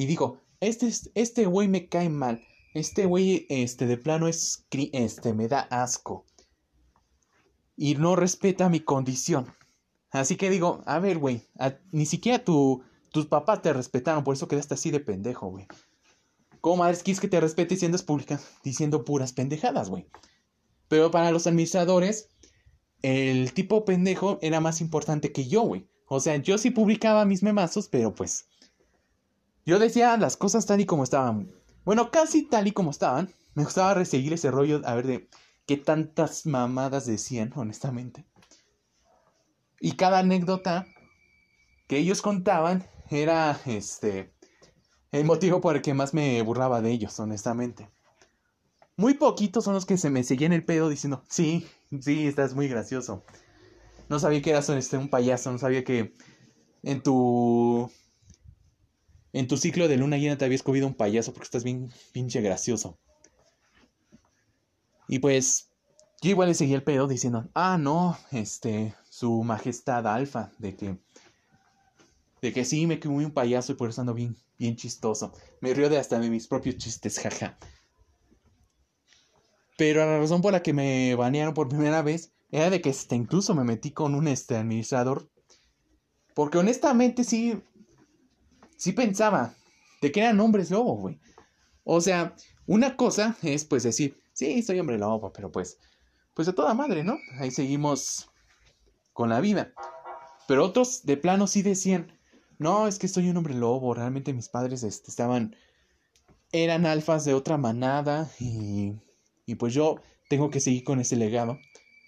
y dijo, este, este güey me cae mal. Este güey, este, de plano es, este, me da asco. Y no respeta mi condición. Así que digo, a ver, güey, ni siquiera tu, tus papás te respetaron, por eso quedaste así de pendejo, güey. ¿Cómo madres quieres que te respete siendo pública? Diciendo puras pendejadas, güey. Pero para los administradores, el tipo pendejo era más importante que yo, güey. O sea, yo sí publicaba mis memazos, pero pues. Yo decía las cosas tal y como estaban. Bueno, casi tal y como estaban. Me gustaba reseguir ese rollo, a ver de qué tantas mamadas decían, (laughs) honestamente. Y cada anécdota que ellos contaban era este el motivo por el que más me burlaba de ellos, honestamente. Muy poquitos son los que se me seguían el pedo diciendo, sí, sí, estás muy gracioso. No sabía que eras este, un payaso, no sabía que en tu... En tu ciclo de luna llena te habías comido un payaso porque estás bien pinche gracioso. Y pues yo igual le seguía el pedo diciendo, ah, no, este, su majestad alfa, de que, de que sí, me comí un payaso y por eso ando bien, bien chistoso. Me río de hasta de mis propios chistes, jaja. Pero la razón por la que me banearon por primera vez era de que este, incluso me metí con un este, administrador. Porque honestamente sí, sí pensaba de que eran hombres lobo, güey. O sea, una cosa es pues decir, sí, soy hombre lobo, pero pues, pues de toda madre, ¿no? Ahí seguimos con la vida. Pero otros de plano sí decían, no, es que soy un hombre lobo, realmente mis padres este, estaban, eran alfas de otra manada y, y pues yo tengo que seguir con ese legado,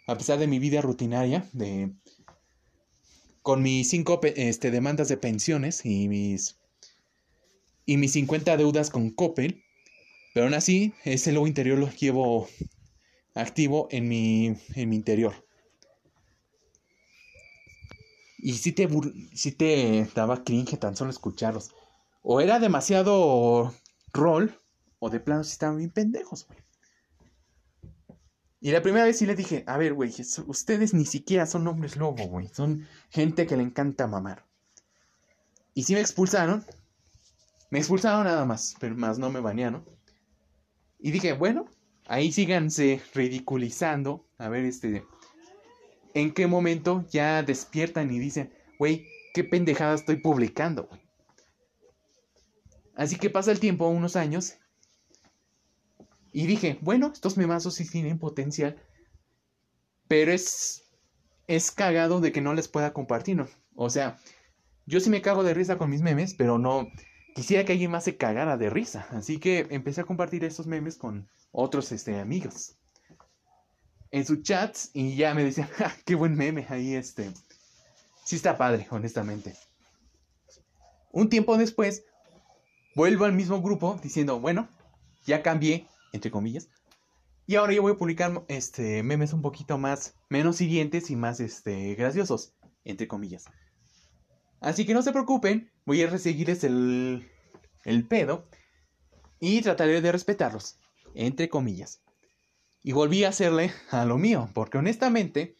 a pesar de mi vida rutinaria, de, con mis cinco este, demandas de pensiones y mis, y mis 50 deudas con Coppel, pero aún así ese lobo interior lo llevo activo en mi, en mi interior. Y si te, si te daba cringe tan solo escucharlos. O era demasiado rol, o de plano si estaban bien pendejos, güey. Y la primera vez sí le dije, a ver, güey, ustedes ni siquiera son hombres lobo, güey. Son gente que le encanta mamar. Y si me expulsaron. Me expulsaron nada más, pero más no me banearon. Y dije, bueno, ahí síganse ridiculizando. A ver, este en qué momento ya despiertan y dicen, güey, qué pendejada estoy publicando, güey. Así que pasa el tiempo, unos años, y dije, bueno, estos memazos sí tienen potencial, pero es, es cagado de que no les pueda compartir, ¿no? O sea, yo sí me cago de risa con mis memes, pero no quisiera que alguien más se cagara de risa. Así que empecé a compartir estos memes con otros este, amigos en sus chats y ya me decían, (laughs) qué buen meme ahí este. Sí está padre, honestamente. Un tiempo después, vuelvo al mismo grupo diciendo, bueno, ya cambié, entre comillas, y ahora yo voy a publicar este, memes un poquito más, menos hirientes y más este, graciosos, entre comillas. Así que no se preocupen, voy a reseguirles el, el pedo y trataré de respetarlos, entre comillas. Y volví a hacerle a lo mío, porque honestamente,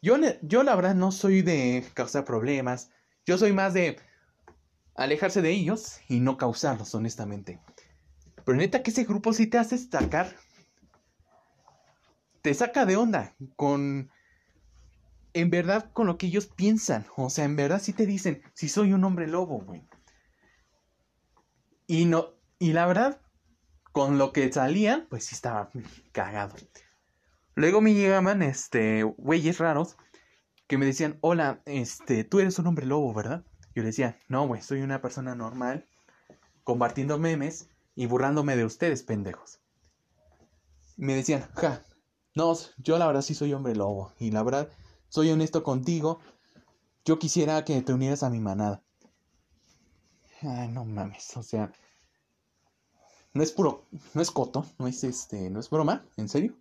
yo, yo la verdad no soy de causar problemas, yo soy más de alejarse de ellos y no causarlos, honestamente. Pero neta que ese grupo sí te hace destacar. Te saca de onda con en verdad con lo que ellos piensan. O sea, en verdad sí te dicen, si soy un hombre lobo, güey. Y no, y la verdad, con lo que salían, pues sí estaba cagado. Luego me llegaban, este, güeyes raros que me decían, hola, este, tú eres un hombre lobo, ¿verdad? Yo le decía, no, güey, soy una persona normal, compartiendo memes y burlándome de ustedes, pendejos. Me decían, ja, no, yo la verdad sí soy hombre lobo. Y la verdad, soy honesto contigo. Yo quisiera que te unieras a mi manada. Ay, no mames, o sea. No es puro, no es coto, no es este, no es broma, ¿en serio?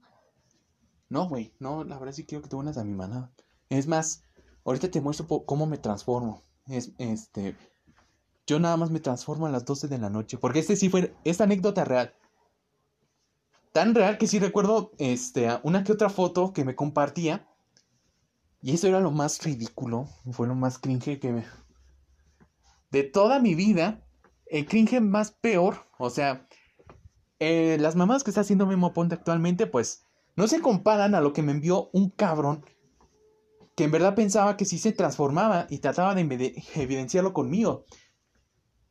No, güey, no, la verdad sí quiero que te unas a mi manada. Es más, ahorita te muestro cómo me transformo. Es, este, yo nada más me transformo a las 12 de la noche, porque este sí fue, esta anécdota real. Tan real que sí recuerdo, este, una que otra foto que me compartía. Y eso era lo más ridículo, fue lo más cringe que me... De toda mi vida, el cringe más peor, o sea, eh, las mamadas que está haciendo Memo Ponte actualmente, pues, no se comparan a lo que me envió un cabrón que en verdad pensaba que sí se transformaba y trataba de evidenciarlo conmigo.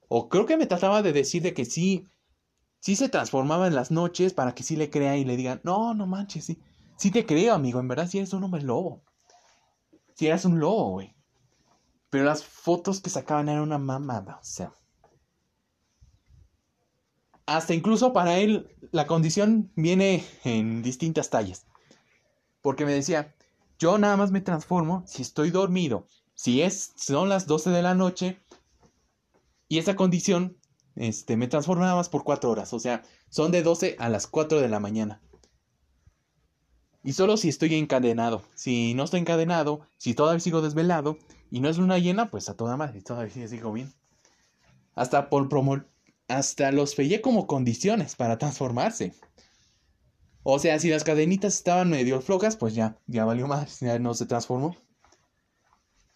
O creo que me trataba de decir de que sí, sí se transformaba en las noches para que sí le crea y le digan, no, no manches, sí, sí te creo, amigo, en verdad sí eres un hombre lobo. Sí eras un lobo, güey. Pero las fotos que sacaban eran una mamada, o sea. Hasta incluso para él la condición viene en distintas tallas. Porque me decía, yo nada más me transformo si estoy dormido. Si es, son las 12 de la noche y esa condición, este, me transforma nada más por 4 horas. O sea, son de 12 a las 4 de la mañana. Y solo si estoy encadenado. Si no estoy encadenado, si todavía sigo desvelado y no es luna llena, pues a toda madre, todavía sigo bien. Hasta por promo hasta los fallé como condiciones para transformarse. O sea, si las cadenitas estaban medio flojas, pues ya, ya valió más, ya no se transformó.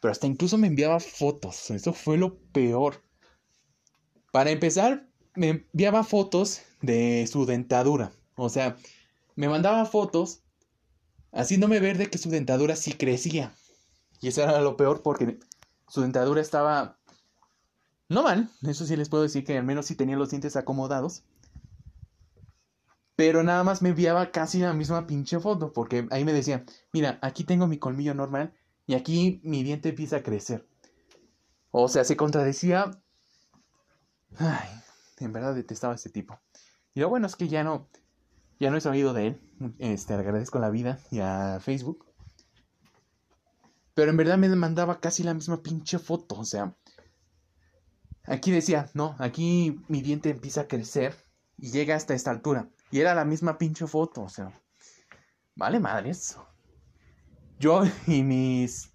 Pero hasta incluso me enviaba fotos, eso fue lo peor. Para empezar, me enviaba fotos de su dentadura. O sea, me mandaba fotos haciéndome ver de que su dentadura sí crecía. Y eso era lo peor porque su dentadura estaba no mal, eso sí les puedo decir que al menos sí tenía los dientes acomodados. Pero nada más me enviaba casi la misma pinche foto, porque ahí me decía, mira, aquí tengo mi colmillo normal y aquí mi diente empieza a crecer. O sea, se contradecía. Ay, en verdad detestaba a este tipo. Y lo bueno es que ya no, ya no he sabido de él. Este, agradezco la vida y a Facebook. Pero en verdad me mandaba casi la misma pinche foto. O sea, aquí decía, no, aquí mi diente empieza a crecer y llega hasta esta altura. Y era la misma pinche foto, o sea. Vale madre eso. Yo (laughs) y mis.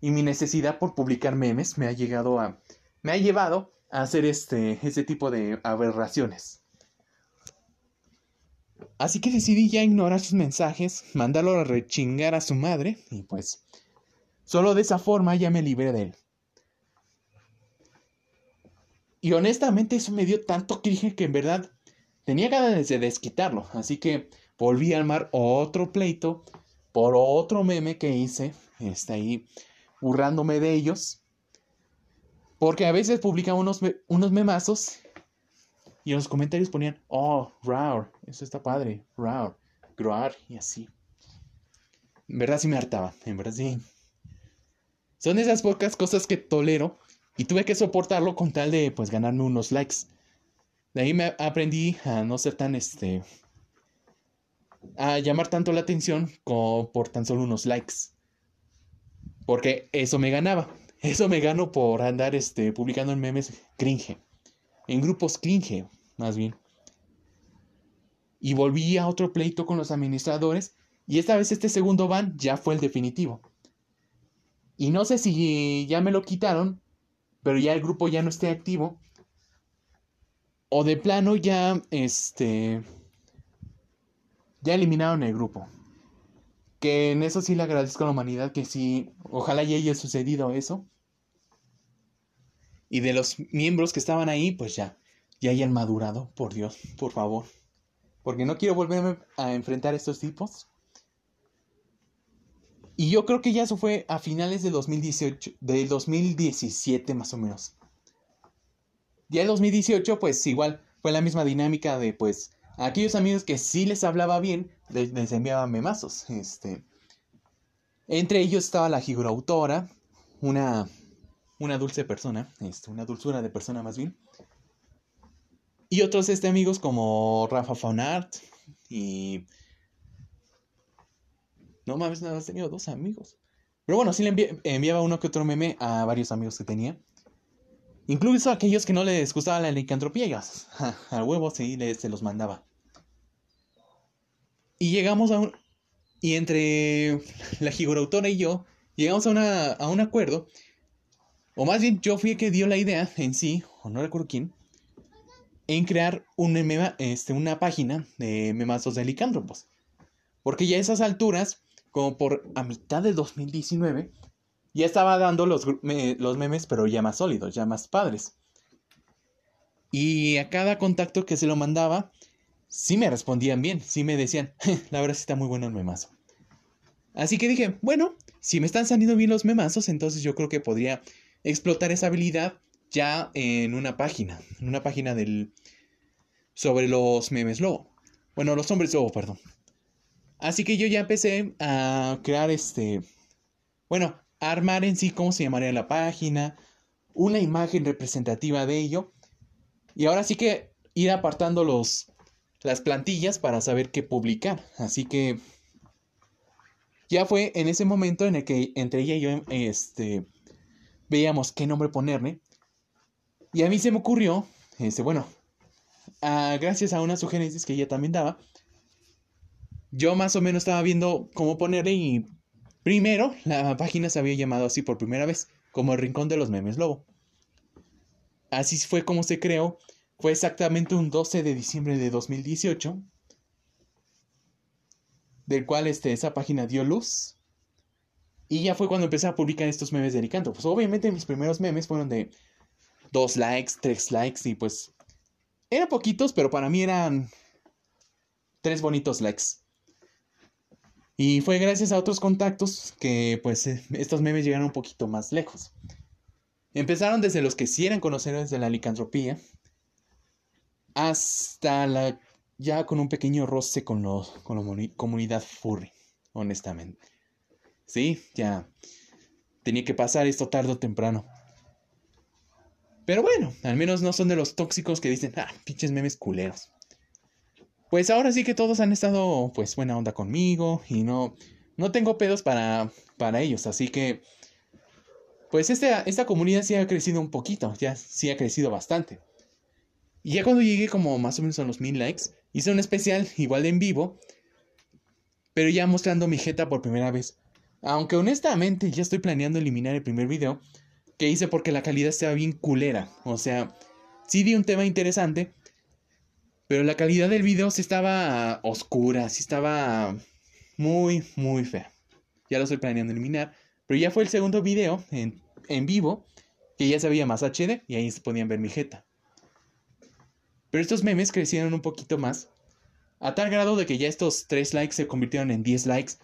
Y mi necesidad por publicar memes me ha llegado a. Me ha llevado a hacer este. ese tipo de aberraciones. Así que decidí ya ignorar sus mensajes, mandarlo a rechingar a su madre, y pues. Solo de esa forma ya me libré de él. Y honestamente eso me dio tanto cringe que en verdad Tenía ganas de desquitarlo, así que volví a armar otro pleito por otro meme que hice. Está ahí burlándome de ellos. Porque a veces publican unos, unos memazos y en los comentarios ponían, oh, Raur, eso está padre, Raur, Groar y así. En verdad sí me hartaba, en verdad sí. Son esas pocas cosas que tolero y tuve que soportarlo con tal de pues ganarme unos likes. De ahí me aprendí a no ser tan este. a llamar tanto la atención como por tan solo unos likes. Porque eso me ganaba. Eso me gano por andar este, publicando en memes cringe. En grupos cringe, más bien. Y volví a otro pleito con los administradores. Y esta vez este segundo ban ya fue el definitivo. Y no sé si ya me lo quitaron. Pero ya el grupo ya no esté activo o de plano ya, este, ya eliminaron el grupo. Que en eso sí le agradezco a la humanidad, que sí, ojalá ya haya sucedido eso. Y de los miembros que estaban ahí, pues ya, ya hayan madurado, por Dios, por favor. Porque no quiero volverme a enfrentar a estos tipos. Y yo creo que ya eso fue a finales del 2018, del 2017 más o menos. Ya el 2018, pues igual fue la misma dinámica de pues aquellos amigos que sí les hablaba bien, les, les enviaba memazos. Este, entre ellos estaba la autora, una, una dulce persona, este, una dulzura de persona más bien. Y otros este, amigos como Rafa Faunart y... No mames, nada, has tenido dos amigos. Pero bueno, sí le enviaba uno que otro meme a varios amigos que tenía. Incluso a aquellos que no les gustaba la licantropía, al (laughs) huevo sí se los mandaba. Y llegamos a un... Y entre la gigorautora y yo, llegamos a, una, a un acuerdo. O más bien, yo fui el que dio la idea en sí, o no recuerdo quién, en crear un este, una página de memazos de licántropos. Porque ya a esas alturas, como por a mitad de 2019, ya estaba dando los, los memes, pero ya más sólidos, ya más padres. Y a cada contacto que se lo mandaba, sí me respondían bien, sí me decían, la verdad sí está muy bueno el memazo. Así que dije, bueno, si me están saliendo bien los memazos, entonces yo creo que podría explotar esa habilidad ya en una página, en una página del sobre los memes lobo. Bueno, los hombres lobo, perdón. Así que yo ya empecé a crear este, bueno, a armar en sí cómo se llamaría la página, una imagen representativa de ello. Y ahora sí que ir apartando los las plantillas para saber qué publicar. Así que ya fue en ese momento en el que entre ella y yo este veíamos qué nombre ponerle y a mí se me ocurrió, este, bueno, gracias a unas sugerencias que ella también daba, yo más o menos estaba viendo cómo ponerle y primero la página se había llamado así por primera vez, como el Rincón de los Memes Lobo. Así fue como se creó, fue exactamente un 12 de diciembre de 2018, del cual este, esa página dio luz. Y ya fue cuando empecé a publicar estos memes de Ricanto. Pues obviamente mis primeros memes fueron de dos likes, tres likes y pues eran poquitos, pero para mí eran tres bonitos likes. Y fue gracias a otros contactos que pues eh, estos memes llegaron un poquito más lejos. Empezaron desde los que sí eran conocedores de la licantropía hasta la ya con un pequeño roce con, los, con la comunidad furry, honestamente. Sí, ya tenía que pasar esto tarde o temprano. Pero bueno, al menos no son de los tóxicos que dicen, ah, pinches memes culeros. Pues ahora sí que todos han estado, pues, buena onda conmigo y no, no tengo pedos para, para ellos. Así que, pues, esta, esta comunidad sí ha crecido un poquito, ya sí ha crecido bastante. Y ya cuando llegué como más o menos a los mil likes, hice un especial igual de en vivo, pero ya mostrando mi jeta por primera vez. Aunque honestamente ya estoy planeando eliminar el primer video, que hice porque la calidad estaba bien culera. O sea, sí di un tema interesante, pero la calidad del video sí estaba oscura, sí estaba muy, muy fea. Ya lo estoy planeando eliminar, pero ya fue el segundo video en, en vivo que ya se veía más HD y ahí se podían ver mi jeta. Pero estos memes crecieron un poquito más, a tal grado de que ya estos 3 likes se convirtieron en 10 likes,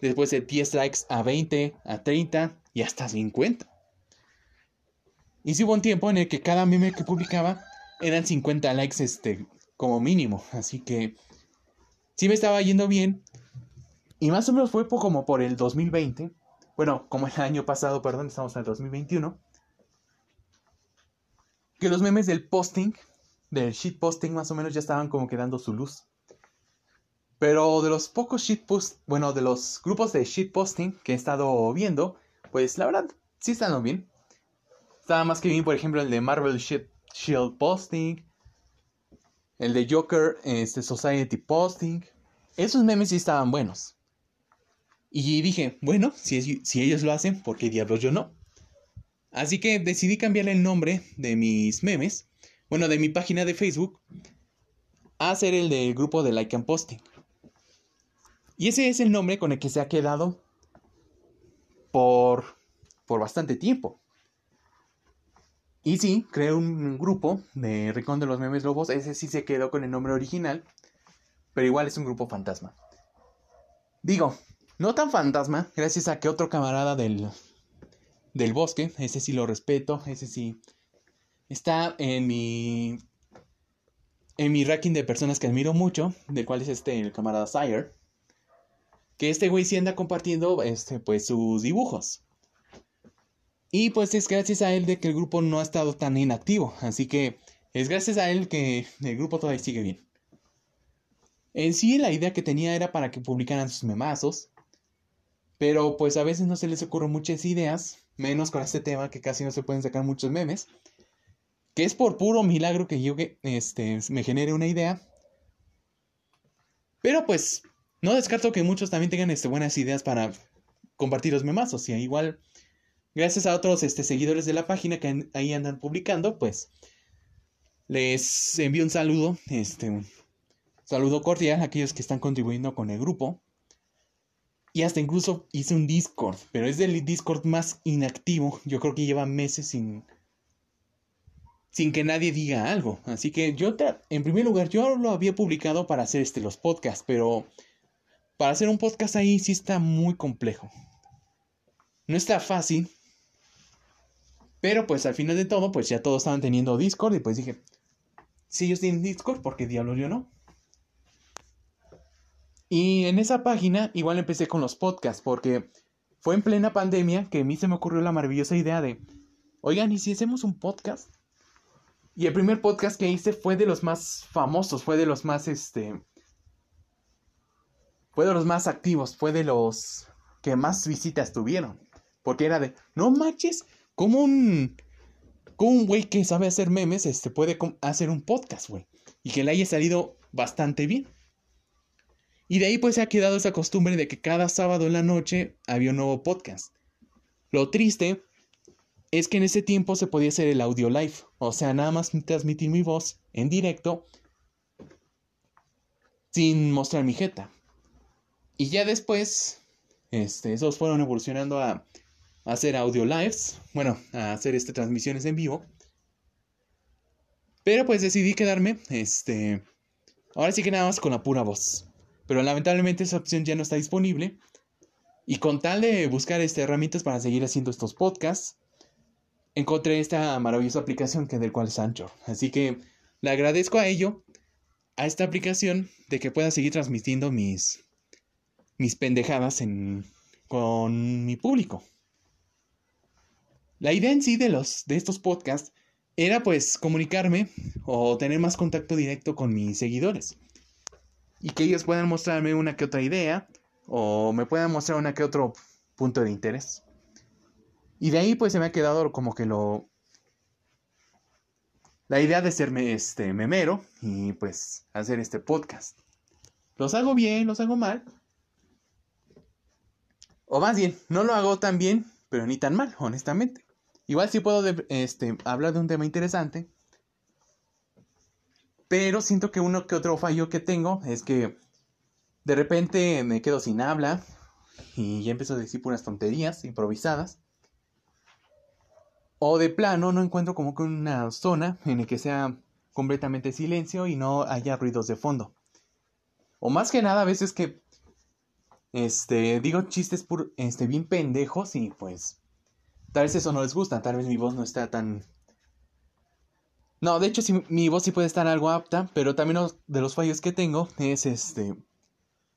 después de 10 likes a 20, a 30 y hasta 50. Y sí hubo un tiempo en el que cada meme que publicaba eran 50 likes este, como mínimo. Así que sí me estaba yendo bien. Y más o menos fue como por el 2020. Bueno, como el año pasado, perdón, estamos en el 2021. Que los memes del posting, del shitposting más o menos ya estaban como quedando su luz. Pero de los pocos shitposts, bueno, de los grupos de shitposting que he estado viendo, pues la verdad sí están bien. Estaba más que bien, por ejemplo, el de Marvel Shield Posting. El de Joker este, Society Posting. Esos memes sí estaban buenos. Y dije, bueno, si, ellos lo hacen, ¿por qué diablos yo no? Así que decidí cambiar el nombre de mis memes, bueno, de mi página de Facebook, a ser el del grupo de Like and Posting. Y ese es el nombre con el que se ha quedado por, por bastante tiempo. Y sí, creé un grupo de Rincón de los Memes Lobos. Ese sí se quedó con el nombre original. Pero igual es un grupo fantasma. Digo, no tan fantasma, gracias a que otro camarada del, del bosque, ese sí lo respeto, ese sí está en mi en mi ranking de personas que admiro mucho, del cual es este el camarada Sire, que este güey sí anda compartiendo este pues sus dibujos. Y pues es gracias a él de que el grupo no ha estado tan inactivo, así que es gracias a él que el grupo todavía sigue bien. En sí la idea que tenía era para que publicaran sus memazos, pero pues a veces no se les ocurren muchas ideas, menos con este tema que casi no se pueden sacar muchos memes. Que es por puro milagro que yo este, me genere una idea. Pero pues no descarto que muchos también tengan este, buenas ideas para compartir los memazos. Y igual, gracias a otros este, seguidores de la página que ahí andan publicando, pues les envío un saludo, este, un saludo cordial a aquellos que están contribuyendo con el grupo. Y hasta incluso hice un Discord, pero es el Discord más inactivo. Yo creo que lleva meses sin, sin que nadie diga algo. Así que yo, en primer lugar, yo lo había publicado para hacer este, los podcasts, pero para hacer un podcast ahí sí está muy complejo. No está fácil. Pero pues al final de todo, pues ya todos estaban teniendo Discord y pues dije, si ellos tienen Discord, ¿por qué diablos yo no? Y en esa página igual empecé con los podcasts, porque fue en plena pandemia que a mí se me ocurrió la maravillosa idea de, oigan, ¿y si hacemos un podcast? Y el primer podcast que hice fue de los más famosos, fue de los más, este, fue de los más activos, fue de los que más visitas tuvieron. Porque era de, no manches, como un, como un güey que sabe hacer memes, este, puede hacer un podcast, güey. Y que le haya salido bastante bien. Y de ahí pues se ha quedado esa costumbre de que cada sábado en la noche había un nuevo podcast. Lo triste es que en ese tiempo se podía hacer el audio live, o sea, nada más transmitir mi voz en directo sin mostrar mi jeta. Y ya después, este, esos fueron evolucionando a, hacer audio lives, bueno, a hacer este, transmisiones en vivo. Pero pues decidí quedarme, este, ahora sí que nada más con la pura voz. Pero lamentablemente esa opción ya no está disponible. Y con tal de buscar este, herramientas para seguir haciendo estos podcasts, encontré esta maravillosa aplicación que del cual es Anchor. Así que le agradezco a ello, a esta aplicación, de que pueda seguir transmitiendo mis, mis pendejadas en, con mi público. La idea en sí de, los, de estos podcasts era pues comunicarme o tener más contacto directo con mis seguidores y que ellos puedan mostrarme una que otra idea o me puedan mostrar una que otro punto de interés. Y de ahí pues se me ha quedado como que lo... La idea de serme este memero y pues hacer este podcast. Los hago bien, los hago mal. O más bien, no lo hago tan bien, pero ni tan mal, honestamente. Igual sí puedo este, hablar de un tema interesante pero siento que uno que otro fallo que tengo es que de repente me quedo sin habla y ya empiezo a decir puras tonterías improvisadas. O de plano no encuentro como que una zona en la que sea completamente silencio y no haya ruidos de fondo. O más que nada a veces que este digo chistes este bien pendejos y pues tal vez eso no les gusta, tal vez mi voz no está tan no, de hecho, sí, mi voz sí puede estar algo apta, pero también uno de los fallos que tengo es este.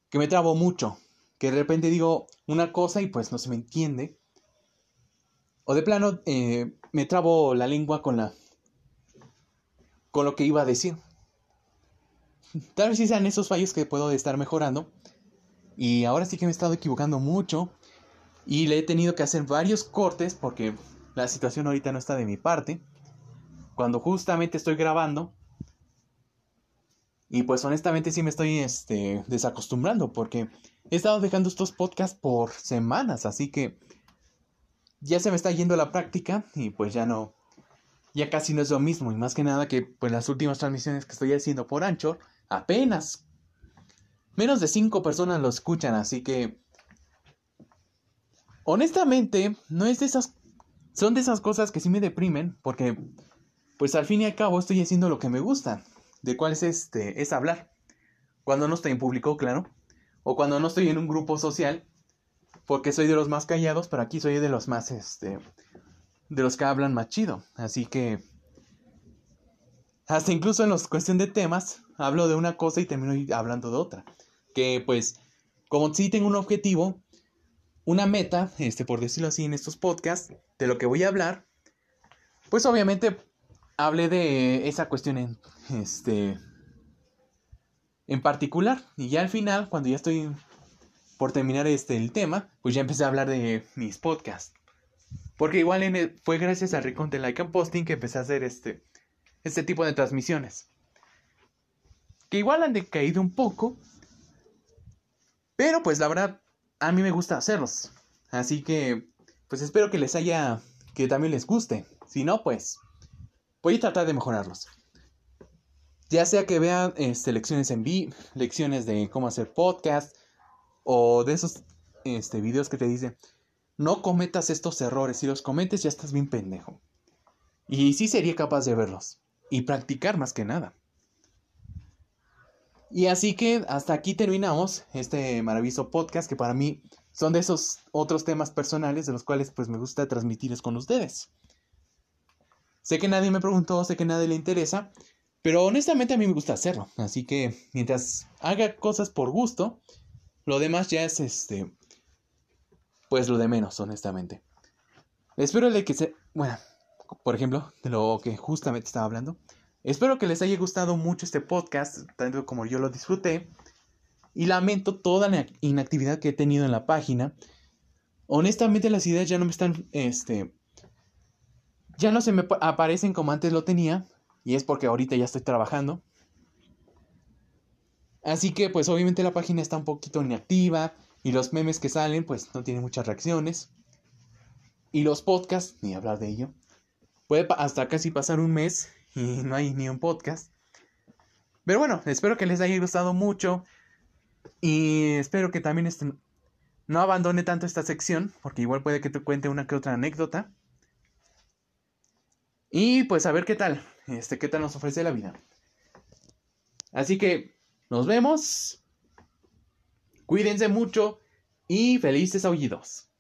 que me trabo mucho. Que de repente digo una cosa y pues no se me entiende. O de plano, eh, me trabo la lengua con la. con lo que iba a decir. Tal vez sí sean esos fallos que puedo estar mejorando. Y ahora sí que me he estado equivocando mucho. Y le he tenido que hacer varios cortes porque la situación ahorita no está de mi parte cuando justamente estoy grabando. Y pues honestamente sí me estoy este, desacostumbrando porque he estado dejando estos podcasts por semanas, así que ya se me está yendo la práctica y pues ya no, ya casi no es lo mismo. Y más que nada que pues las últimas transmisiones que estoy haciendo por Anchor, apenas menos de 5 personas lo escuchan, así que honestamente no es de esas, son de esas cosas que sí me deprimen porque pues al fin y al cabo estoy haciendo lo que me gusta, de cuál es este, es hablar. Cuando no estoy en público, claro, o cuando no estoy en un grupo social, porque soy de los más callados, pero aquí soy de los más, este, de los que hablan más chido. Así que, hasta incluso en los cuestión de temas, hablo de una cosa y termino hablando de otra. Que pues, como si tengo un objetivo, una meta, este, por decirlo así, en estos podcasts, de lo que voy a hablar, pues obviamente hablé de esa cuestión en, este, en particular. Y ya al final, cuando ya estoy por terminar este, el tema, pues ya empecé a hablar de mis podcasts. Porque igual fue gracias a Recon de Like and Posting que empecé a hacer este, este tipo de transmisiones. Que igual han decaído un poco. Pero pues la verdad, a mí me gusta hacerlos. Así que, pues espero que les haya, que también les guste. Si no, pues voy a tratar de mejorarlos. Ya sea que vean este, lecciones en vivo, lecciones de cómo hacer podcast, o de esos este, videos que te dicen, no cometas estos errores, si los cometes ya estás bien pendejo. Y sí sería capaz de verlos. Y practicar más que nada. Y así que hasta aquí terminamos este maravilloso podcast que para mí son de esos otros temas personales de los cuales pues me gusta transmitirles con ustedes. Sé que nadie me preguntó, sé que nadie le interesa, pero honestamente a mí me gusta hacerlo. Así que mientras haga cosas por gusto, lo demás ya es este. Pues lo de menos, honestamente. Espero de que se. Bueno, por ejemplo, de lo que justamente estaba hablando. Espero que les haya gustado mucho este podcast, tanto como yo lo disfruté. Y lamento toda la inactividad que he tenido en la página. Honestamente, las ideas ya no me están. Este. Ya no se me aparecen como antes lo tenía. Y es porque ahorita ya estoy trabajando. Así que pues obviamente la página está un poquito inactiva y los memes que salen pues no tienen muchas reacciones. Y los podcasts, ni hablar de ello. Puede hasta casi pasar un mes y no hay ni un podcast. Pero bueno, espero que les haya gustado mucho. Y espero que también estén, no abandone tanto esta sección, porque igual puede que te cuente una que otra anécdota. Y pues a ver qué tal, este, qué tal nos ofrece la vida. Así que nos vemos. Cuídense mucho y felices aullidos.